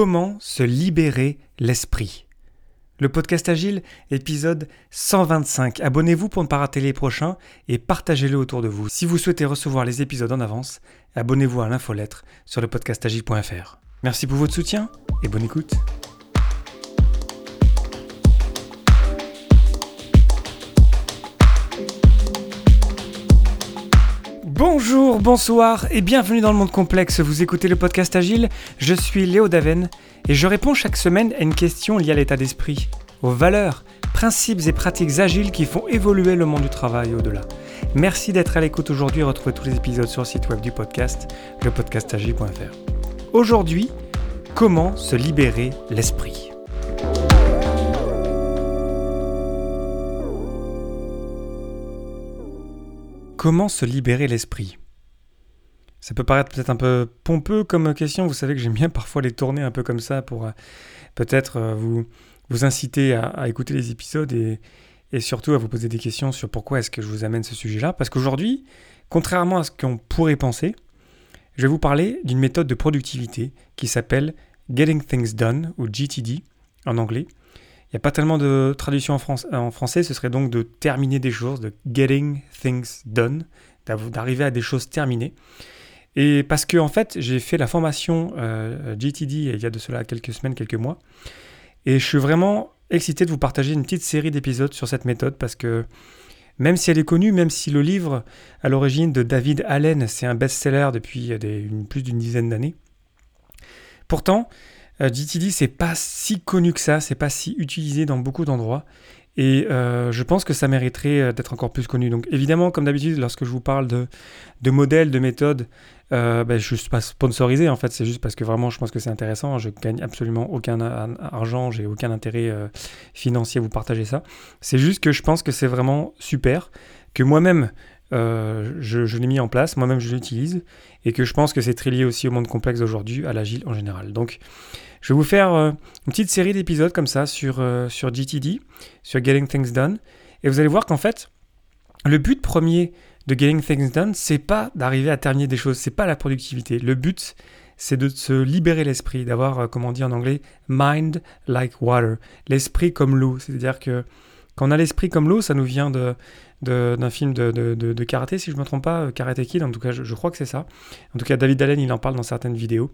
Comment se libérer l'esprit Le podcast Agile, épisode 125. Abonnez-vous pour ne pas rater les prochains et partagez-le autour de vous. Si vous souhaitez recevoir les épisodes en avance, abonnez-vous à l'infolettre sur le podcastagile.fr. Merci pour votre soutien et bonne écoute. Bonjour, bonsoir et bienvenue dans le monde complexe. Vous écoutez le podcast Agile, je suis Léo Daven et je réponds chaque semaine à une question liée à l'état d'esprit, aux valeurs, principes et pratiques agiles qui font évoluer le monde du travail au-delà. Merci d'être à l'écoute aujourd'hui et retrouvez tous les épisodes sur le site web du podcast, lepodcastagile.fr. Aujourd'hui, comment se libérer l'esprit? Comment se libérer l'esprit? Ça peut paraître peut-être un peu pompeux comme question, vous savez que j'aime bien parfois les tourner un peu comme ça pour euh, peut-être euh, vous, inciter à, écouter les épisodes et, et, surtout à vous poser des questions sur pourquoi est-ce que je vous amène ce sujet-là. Parce qu'aujourd'hui, contrairement à ce qu'on pourrait penser, je vais vous parler d'une méthode de productivité qui s'appelle Getting Things Done ou GTD en anglais. Il n'y a pas tellement de traduction en, français, ce serait donc de terminer des choses, de getting things done, d'arriver à des choses terminées. Et parce que en fait, j'ai fait la formation euh, GTD il y a de cela quelques semaines, quelques mois, et je suis vraiment excité de vous partager une petite série d'épisodes sur cette méthode parce que même si elle est connue, même si le livre à l'origine de David Allen, c'est un best-seller depuis plus d'une dizaine d'années, pourtant, euh, GTD, c'est pas si connu que ça, c'est pas si utilisé dans beaucoup d'endroits. Et euh, je pense que ça mériterait euh, d'être encore plus connu. Donc évidemment, comme d'habitude, lorsque je vous parle de, de modèles, de méthodes, euh, ben, je ne suis pas sponsorisé en fait, c'est juste parce que vraiment je pense que c'est intéressant. Je gagne absolument aucun argent, j'ai aucun intérêt financier à vous partager ça. C'est juste que je pense que c'est vraiment super, que moi-même je, je l'ai mis en place, moi-même je l'utilise, et que je pense que c'est très lié aussi au monde complexe d'aujourd'hui, à l'agile en général. Donc je vais vous faire euh, une petite série d'épisodes comme ça sur, euh, sur GTD, sur Getting Things Done. Et vous allez voir qu'en fait, le but premier de Getting Things Done, c'est pas d'arriver à terminer des choses, c'est pas la productivité. Le but, c'est de se libérer l'esprit, d'avoir, euh, comment on dit en anglais, mind like water, l'esprit comme l'eau. C'est-à-dire que quand on a l'esprit comme l'eau, ça nous vient d'un film de, de, karaté, si je ne me trompe pas, Karate Kid, en tout cas, je, crois que c'est ça. En tout cas, David Allen, il en parle dans certaines vidéos,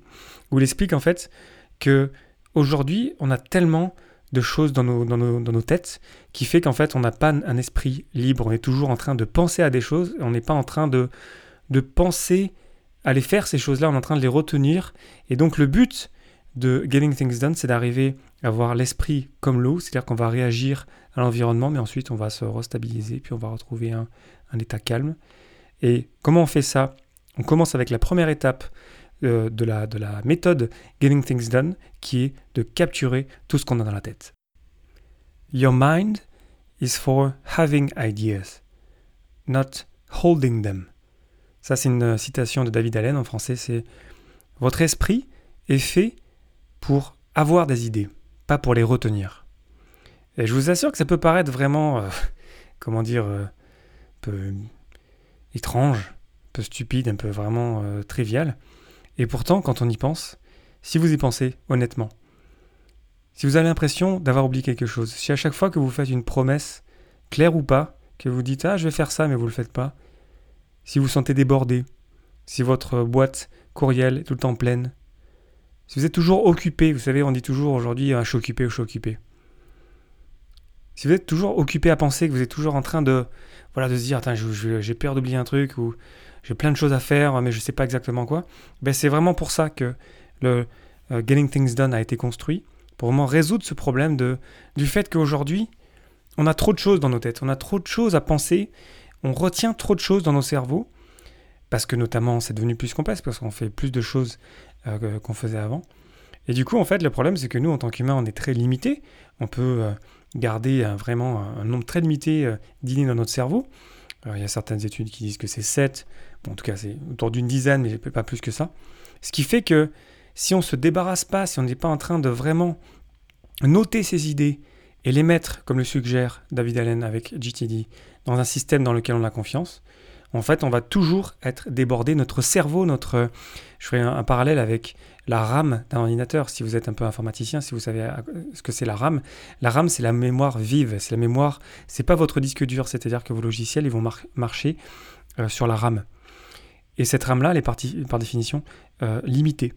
où il explique en fait que aujourd'hui, on a tellement de choses dans nos, têtes qui fait qu'en fait, on n'a pas un esprit libre. On est toujours en train de penser à des choses, on n'est pas en train de, de penser à les faire, ces choses-là, on est en train de les retenir. Et donc, le but de Getting Things Done, c'est d'arriver avoir l'esprit comme l'eau, c'est-à-dire qu'on va réagir à l'environnement, mais ensuite on va se restabiliser, puis on va retrouver un, état calme. Et comment on fait ça? On commence avec la première étape euh, de, la, de la méthode Getting Things Done, qui est de capturer tout ce qu'on a dans la tête. Your mind is for having ideas, not holding them. Ça, c'est une citation de David Allen en français. C'est Votre esprit est fait pour avoir des idées, pas pour les retenir. Et je vous assure que ça peut paraître vraiment, euh, comment dire, euh, un peu étrange, un peu stupide, un peu vraiment trivial. Et pourtant, quand on y pense, si vous y pensez honnêtement, si vous avez l'impression d'avoir oublié quelque chose, si à chaque fois que vous faites une promesse, claire ou pas, que vous dites Ah, je vais faire ça, mais vous ne le faites pas, si vous sentez débordé, si votre boîte courriel est tout le temps pleine, si vous êtes toujours occupé, vous savez, on dit toujours aujourd'hui ah, Je suis occupé ou je suis occupé. Si vous êtes toujours occupé à penser, que vous êtes toujours en train de, voilà, de se dire j'ai peur d'oublier un truc, ou j'ai plein de choses à faire, mais je ne sais pas exactement quoi. Ben, c'est vraiment pour ça que le euh, Getting Things Done a été construit, pour vraiment résoudre ce problème de, du fait qu'aujourd'hui, on a trop de choses dans nos têtes, on a trop de choses à penser, on retient trop de choses dans nos cerveaux, parce que notamment c'est devenu plus complexe, parce qu'on fait plus de choses euh, qu'on faisait avant. Et du coup, en fait, le problème, c'est que nous, en tant qu'humains, on est très limité. On peut euh, garder vraiment un, nombre très limité d'idées dans notre cerveau. il y a certaines études qui disent que c'est 7, en tout cas c'est autour d'une dizaine, mais pas plus que ça. Ce qui fait que si on ne se débarrasse pas, si on n'est pas en train de vraiment noter ces idées et les mettre, comme le suggère David Allen avec GTD, dans un système dans lequel on a confiance, en fait, on va toujours être débordé. Notre cerveau, notre, je ferai un, parallèle avec la RAM d'un ordinateur. Si vous êtes un peu informaticien, si vous savez ce que c'est la RAM, la RAM c'est la mémoire vive, c'est la mémoire, c'est pas votre disque dur, c'est-à-dire que vos logiciels vont marcher euh, sur la RAM. Et cette RAM là, elle est par définition euh, limitée.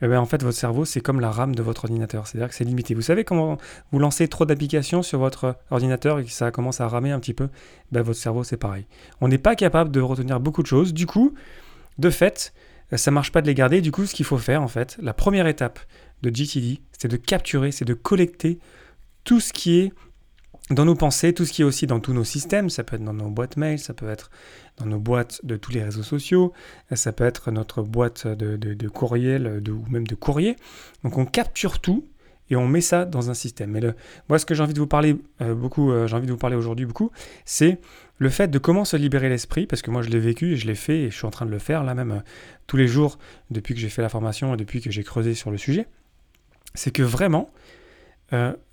Eh bien, en fait, votre cerveau, c'est comme la RAM de votre ordinateur. C'est-à-dire que c'est limité. Vous savez comment vous lancez trop d'applications sur votre ordinateur et que ça commence à ramer un petit peu? Ben, Votre cerveau, c'est pareil. On n'est pas capable de retenir beaucoup de choses. Du coup, de fait, ça marche pas de les garder. Du coup, ce qu'il faut faire, en fait, la première étape de GTD, c'est de capturer, c'est de collecter tout ce qui est dans nos pensées, tout ce qui est aussi dans tous nos systèmes, ça peut être dans nos boîtes mail, ça peut être dans nos boîtes de tous les réseaux sociaux, ça peut être notre boîte de, de, courriel ou même de courrier. Donc on capture tout et on met ça dans un système. Et moi, ce que j'ai envie de vous parler euh, beaucoup, euh, j'ai envie de vous parler aujourd'hui beaucoup, c'est le fait de comment se libérer l'esprit, parce que moi je l'ai vécu et je l'ai fait et je suis en train de le faire là même euh, tous les jours depuis que j'ai fait la formation et depuis que j'ai creusé sur le sujet. C'est que vraiment,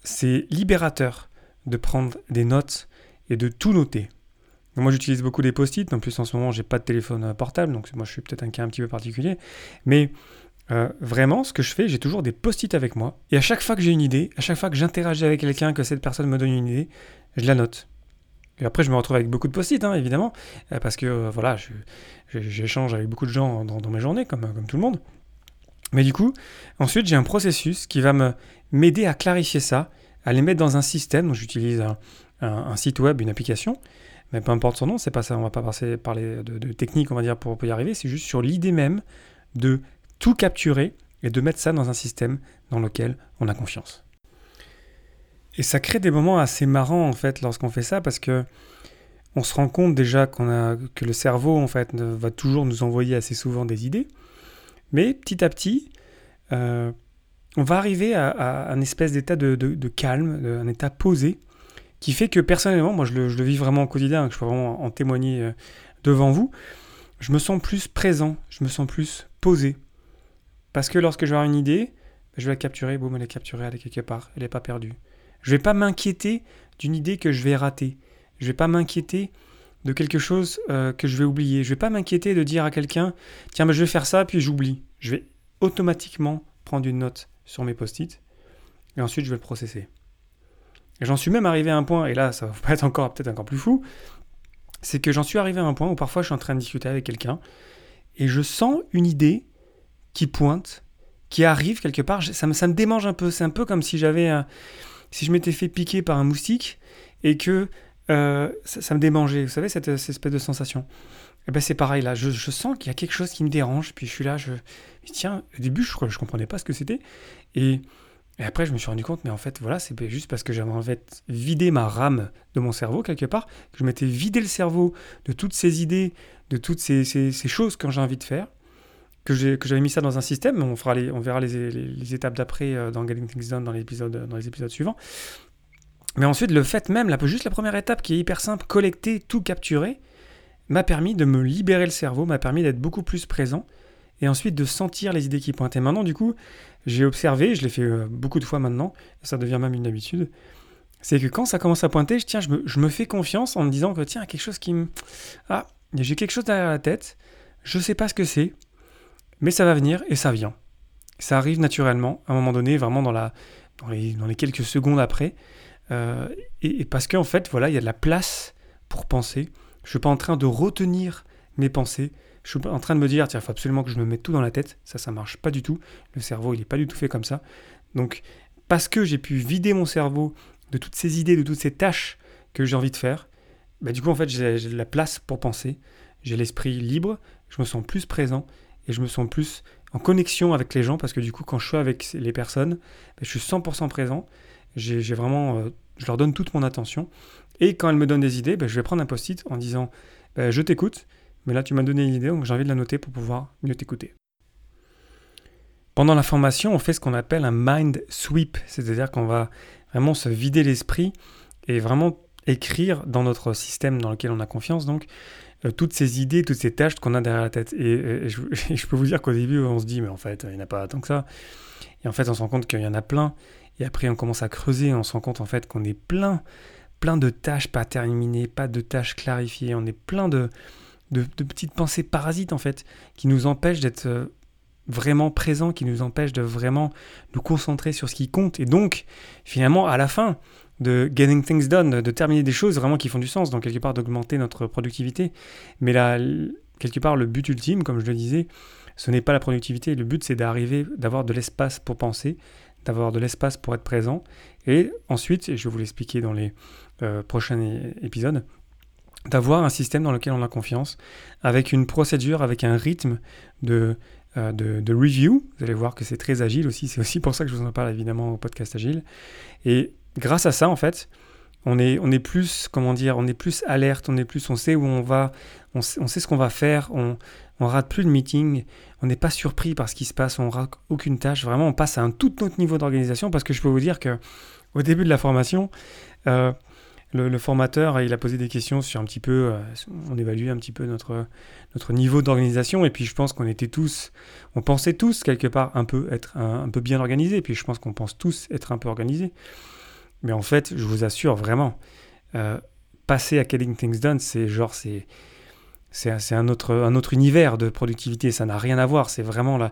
c'est libérateur de prendre des notes et de tout noter. moi, j'utilise beaucoup des post-it. En plus, en ce moment, j'ai pas de téléphone euh, portable, donc moi, je suis peut-être un cas un petit peu particulier. Mais euh, vraiment, ce que je fais, j'ai toujours des post-it avec moi. Et à chaque fois que j'ai une idée, à chaque fois que j'interagis avec quelqu'un, que cette personne me donne une idée, je la note. Et après, je me retrouve avec beaucoup de post-it, hein, évidemment, euh, parce que voilà, j'échange avec beaucoup de gens dans, mes journées, comme, comme tout le monde. Mais du coup, ensuite, j'ai un processus qui va m'aider à clarifier ça à les mettre dans un système. J'utilise un, site web, une application, mais peu importe son nom, c'est pas ça. On va pas passer, parler de, de technique, on va dire, pour, y arriver. C'est juste sur l'idée même de tout capturer et de mettre ça dans un système dans lequel on a confiance. Et ça crée des moments assez marrants en fait lorsqu'on fait ça parce que on se rend compte déjà qu'on a que le cerveau en fait va toujours nous envoyer assez souvent des idées, mais petit à petit, euh, on va arriver à, un espèce d'état de, calme, un état posé, qui fait que personnellement, moi je le, vis vraiment au quotidien, je peux vraiment en témoigner euh, devant vous, je me sens plus présent, je me sens plus posé. Parce que lorsque je vais avoir une idée, je vais la capturer, boum, elle est capturée, elle est quelque part, elle n'est pas perdue. Je ne vais pas m'inquiéter d'une idée que je vais rater. Je ne vais pas m'inquiéter de quelque chose euh, que je vais oublier. Je ne vais pas m'inquiéter de dire à quelqu'un, tiens, je vais faire ça, puis j'oublie. Je vais automatiquement prendre une note sur mes post-it, et ensuite je vais le processer. Et j'en suis même arrivé à un point, et là ça va être encore peut-être encore plus fou, c'est que j'en suis arrivé à un point où parfois je suis en train de discuter avec quelqu'un, et je sens une idée qui pointe, qui arrive quelque part, ça me, ça me démange un peu, c'est un peu comme si j'avais si je m'étais fait piquer par un moustique, et que euh, ça, me démangeait, vous savez, cette, espèce de sensation. Et eh ben c'est pareil là, je, je sens qu'il y a quelque chose qui me dérange, puis je suis là, je, tiens, au début je ne comprenais pas ce que c'était, et, après je me suis rendu compte, mais en fait voilà, c'est juste parce que j'avais en fait vidé ma rame de mon cerveau quelque part, que je m'étais vidé le cerveau de toutes ces idées, de toutes ces, choses que j'ai envie de faire, que j'avais mis ça dans un système, on, verra les, étapes d'après euh, dans Getting Things Done dans les épisodes suivants. Mais ensuite, le fait même, juste la première étape qui est hyper simple, collecter, tout capturer, m'a permis de me libérer le cerveau, m'a permis d'être beaucoup plus présent et ensuite de sentir les idées qui pointaient. Maintenant, du coup, j'ai observé, je l'ai fait euh, beaucoup de fois maintenant, ça devient même une habitude, c'est que quand ça commence à pointer, je, tiens, je, me, fais confiance en me disant que tiens, quelque chose qui me... Ah, j'ai quelque chose derrière la tête, je sais pas ce que c'est, mais ça va venir et ça vient. Ça arrive naturellement, à un moment donné, vraiment dans, la, dans les quelques secondes après. Euh, et, et, parce qu'en fait, voilà, il y a de la place pour penser. Je ne suis pas en train de retenir mes pensées. Je suis en train de me dire, tiens, il faut absolument que je me mette tout dans la tête. Ça, ça marche pas du tout. Le cerveau, il n'est pas du tout fait comme ça. Donc, parce que j'ai pu vider mon cerveau de toutes ces idées, de toutes ces tâches que j'ai envie de faire, bah, du coup, en fait, j'ai de la place pour penser. J'ai l'esprit libre. Je me sens plus présent et je me sens plus en connexion avec les gens parce que du coup, quand je suis avec les personnes, bah, je suis 100% présent. J'ai vraiment, euh, je leur donne toute mon attention et quand elle me donne des idées, ben, je vais prendre un post-it en disant ben, Je t'écoute, mais là tu m'as donné une idée, donc j'ai envie de la noter pour pouvoir mieux t'écouter. Pendant la formation, on fait ce qu'on appelle un mind sweep, c'est-à-dire qu'on va vraiment se vider l'esprit et vraiment écrire dans notre système dans lequel on a confiance, donc euh, toutes ces idées, toutes ces tâches qu'on a derrière la tête. Et, je, peux vous dire qu'au début, on se dit, mais en fait, il n'y en a pas tant que ça. Et en fait, on se rend compte qu'il y en a plein. Et après, on commence à creuser, on se rend compte en fait qu'on est plein plein de tâches pas terminées, pas de tâches clarifiées, on est plein de, de, petites pensées parasites en fait, qui nous empêchent d'être euh, vraiment présents, qui nous empêchent de vraiment nous concentrer sur ce qui compte. Et donc, finalement, à la fin de getting things done, de terminer des choses vraiment qui font du sens, donc quelque part d'augmenter notre productivité. Mais là, quelque part, le but ultime, comme je le disais, ce n'est pas la productivité. Le but, c'est d'arriver, d'avoir de l'espace pour penser, d'avoir de l'espace pour être présent. Et ensuite, et je vais vous l'expliquer dans les euh, prochains épisodes, d'avoir un système dans lequel on a confiance, avec une procédure, avec un rythme de, euh, de, review. Vous allez voir que c'est très agile aussi. C'est aussi pour ça que je vous en parle évidemment au podcast agile. Et grâce à ça, en fait, on est, on est plus, comment dire, on est plus alerte, on est plus, on sait où on va, on sait, ce qu'on va faire, on, on rate plus de meetings, on n'est pas surpris par ce qui se passe, on rate aucune tâche. Vraiment, on passe à un tout autre niveau d'organisation parce que je peux vous dire que au début de la formation, euh, le, formateur, il a posé des questions sur un petit peu, euh, on évalue un petit peu notre, notre niveau d'organisation, et puis je pense qu'on était tous, on pensait tous quelque part un peu être un, peu bien organisés, et puis je pense qu'on pense tous être un peu organisés. Mais en fait, je vous assure vraiment, euh, passer à Getting Things Done, c'est genre, c'est c'est un autre, un autre univers de productivité, ça n'a rien à voir, c'est vraiment là,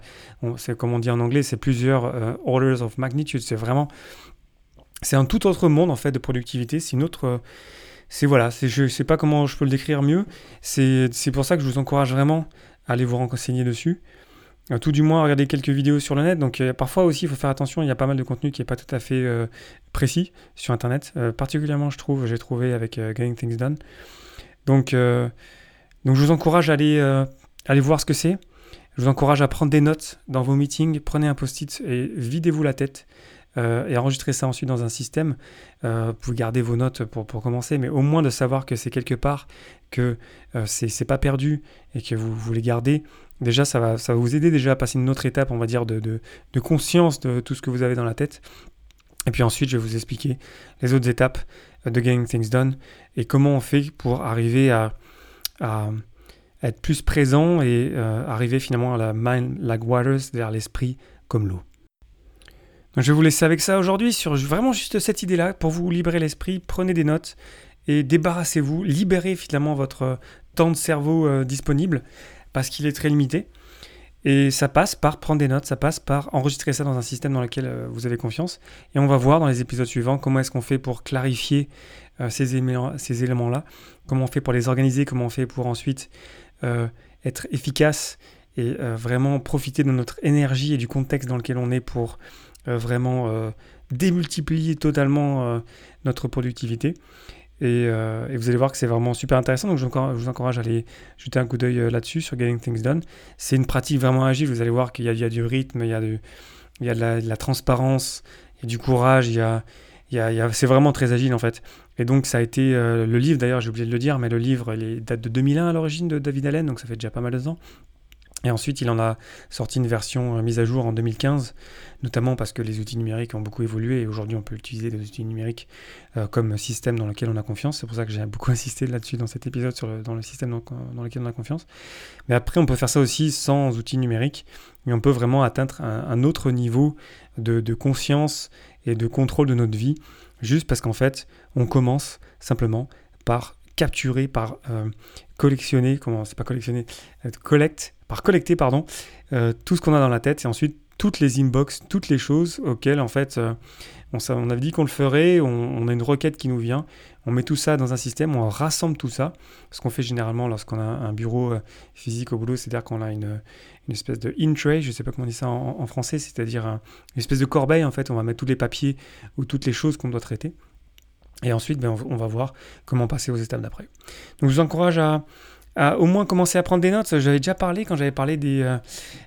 c'est comme on dit en anglais, c'est plusieurs euh, orders of magnitude, c'est vraiment c'est un tout autre monde en fait de productivité. C'est une autre. C'est voilà, je ne sais pas comment je peux le décrire mieux. C'est pour ça que je vous encourage vraiment à aller vous renseigner dessus. Euh, tout du moins, à regarder quelques vidéos sur le net. Donc euh, parfois aussi, il faut faire attention. Il y a pas mal de contenu qui n'est pas tout à fait euh, précis sur Internet. particulièrement, je trouve, j'ai trouvé avec Getting Things Done. Donc, donc je vous encourage à aller, aller voir ce que c'est. Je vous encourage à prendre des notes dans vos meetings. Prenez un post-it et videz-vous la tête. Euh, et enregistrer ça ensuite dans un système. Euh, vous pouvez garder vos notes pour, pour, commencer, mais au moins de savoir que c'est quelque part, que euh, c'est pas perdu et que vous voulez garder. Déjà, ça va, ça va vous aider déjà à passer une autre étape, on va dire, de, de conscience de tout ce que vous avez dans la tête. Et puis ensuite, je vais vous expliquer les autres étapes de Getting Things Done et comment on fait pour arriver à, à être plus présent et euh, arriver finalement à la mind like waters, c'est-à-dire l'esprit comme l'eau. Je vais vous laisser avec ça aujourd'hui sur vraiment juste cette idée-là pour vous libérer l'esprit. Prenez des notes et débarrassez-vous, libérez finalement votre temps de cerveau euh, disponible parce qu'il est très limité. Et ça passe par prendre des notes, ça passe par enregistrer ça dans un système dans lequel euh, vous avez confiance. Et on va voir dans les épisodes suivants comment est-ce qu'on fait pour clarifier euh, ces, éléments-là, comment on fait pour les organiser, comment on fait pour ensuite être efficace et vraiment profiter de notre énergie et du contexte dans lequel on est pour euh, vraiment euh, démultiplier totalement euh, notre productivité. Et, vous allez voir que c'est vraiment super intéressant. Donc je, vous encourage à aller jeter un coup d'œil là-dessus sur Getting Things Done. C'est une pratique vraiment agile. Vous allez voir qu'il y, a du rythme, il y a, il y a de, la, transparence, il y a du courage, il y a, c'est vraiment très agile en fait. Et donc ça a été le livre, d'ailleurs j'ai oublié de le dire, mais le livre date de 2001 à l'origine de David Allen, donc ça fait déjà pas mal de temps. Et ensuite, il en a sorti une version euh, mise à jour en 2015, notamment parce que les outils numériques ont beaucoup évolué et aujourd'hui on peut utiliser des outils numériques euh, comme système dans lequel on a confiance. C'est pour ça que j'ai beaucoup insisté là-dessus dans cet épisode sur dans le système dans, lequel on a confiance. Mais après, on peut faire ça aussi sans outils numériques et on peut vraiment atteindre un, autre niveau de, conscience et de contrôle de notre vie, juste parce qu'en fait, on commence simplement par capturer, par euh, collectionner, comment c'est pas collectionner, collecte par collecter pardon, euh, tout ce qu'on a dans la tête et ensuite toutes les inbox, toutes les choses auxquelles en fait euh, on, avait dit qu'on le ferait, on, a une requête qui nous vient, on met tout ça dans un système, on rassemble tout ça, ce qu'on fait généralement lorsqu'on a un bureau euh, physique au boulot, c'est-à-dire qu'on a une, une, espèce de in-tray, je sais pas comment on dit ça en, français, c'est-à-dire une espèce de corbeille en fait, on va mettre tous les papiers ou toutes les choses qu'on doit traiter. Et ensuite, ben, on va voir comment passer aux étapes d'après. Donc je vous encourage à, au moins commencer à prendre des notes. J'avais déjà parlé quand j'avais parlé des, euh,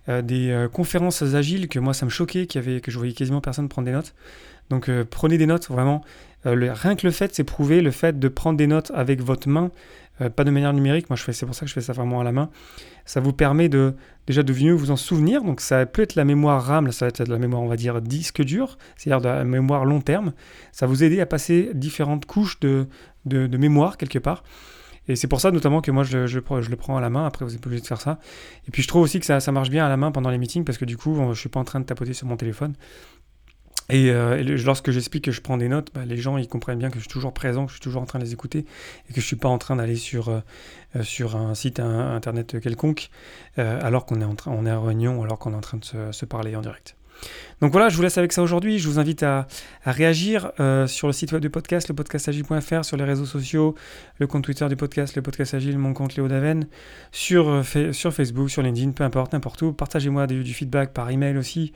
euh, euh, conférences agiles que moi ça me choquait, que je voyais quasiment personne prendre des notes. Donc prenez des notes vraiment. rien que le fait, c'est prouver le fait de prendre des notes avec votre main, pas de manière numérique. Moi, c'est pour ça que je fais ça vraiment à la main. Ça vous permet de déjà de mieux vous en souvenir. Donc ça peut être la mémoire RAM, ça va être de la mémoire, on va dire disque dur, c'est-à-dire de la mémoire long terme. Ça vous aider à passer différentes couches de, de, mémoire quelque part. Et c'est pour ça notamment que moi je, le prends à la main, après vous n'êtes pas obligé de faire ça. Et puis je trouve aussi que ça, ça, marche bien à la main pendant les meetings parce que du coup je ne suis pas en train de tapoter sur mon téléphone. Et, lorsque j'explique que je prends des notes, bah, les gens ils comprennent bien que je suis toujours présent, que je suis toujours en train de les écouter et que je ne suis pas en train d'aller sur, sur un site internet quelconque alors qu'on est, en on est en réunion, alors qu'on est en train de se parler en direct. Donc voilà, je vous laisse avec ça aujourd'hui. Je vous invite à, réagir euh, sur le site web du podcast, le podcastagile.fr, sur les réseaux sociaux, le compte Twitter du podcast, le podcast agile, mon compte Léo Daven, sur, euh, sur Facebook, sur LinkedIn, peu importe, n'importe où. Partagez-moi du, feedback par email aussi.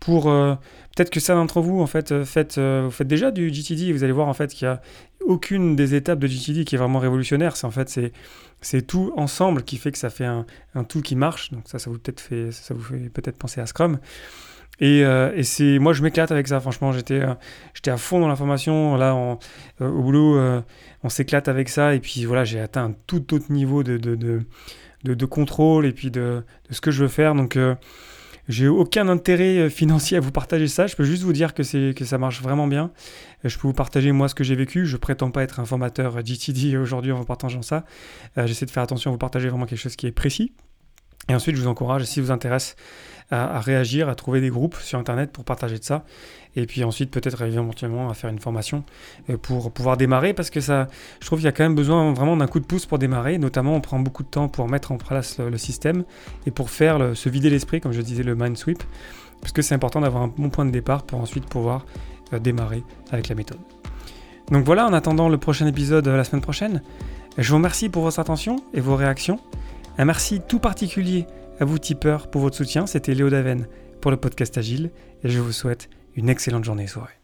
Pour euh, peut-être que certains d'entre vous en fait faites, vous faites déjà du GTD, vous allez voir en fait qu'il n'y a aucune des étapes de GTD qui est vraiment révolutionnaire. C'est en fait c'est c'est tout ensemble qui fait que ça fait un, tout qui marche. Donc ça, ça vous peut-être fait, ça vous fait peut-être penser à Scrum. Euh, et, c'est, moi, je m'éclate avec ça. Franchement, j'étais, euh, j'étais à fond dans la formation. Là, euh, au boulot, on s'éclate avec ça. Et puis voilà, j'ai atteint un tout autre niveau de, de, de, de, contrôle et puis de, ce que je veux faire. Donc, j'ai aucun intérêt financier à vous partager ça. Je peux juste vous dire que, que ça marche vraiment bien. Je peux vous partager moi ce que j'ai vécu. Je prétends pas être un formateur GTD aujourd'hui en vous partageant ça. j'essaie de faire attention à vous partager vraiment quelque chose qui est précis. Et ensuite, je vous encourage, si vous intéresse, à, réagir, à trouver des groupes sur Internet pour partager de ça. Et puis ensuite, peut-être éventuellement à faire une formation euh, pour pouvoir démarrer, parce que ça, je trouve qu'il y a quand même besoin vraiment d'un coup de pouce pour démarrer. Notamment, on prend beaucoup de temps pour mettre en place le, système et pour faire se vider l'esprit, comme je disais, le mind sweep, parce que c'est important d'avoir un bon point de départ pour ensuite pouvoir euh, démarrer avec la méthode. Donc voilà, en attendant le prochain épisode euh, la semaine prochaine, je vous remercie pour votre attention et vos réactions. Un merci tout particulier à vous tipeurs pour votre soutien. C'était Léo Daven pour le podcast Agile et je vous souhaite une excellente journée et soirée.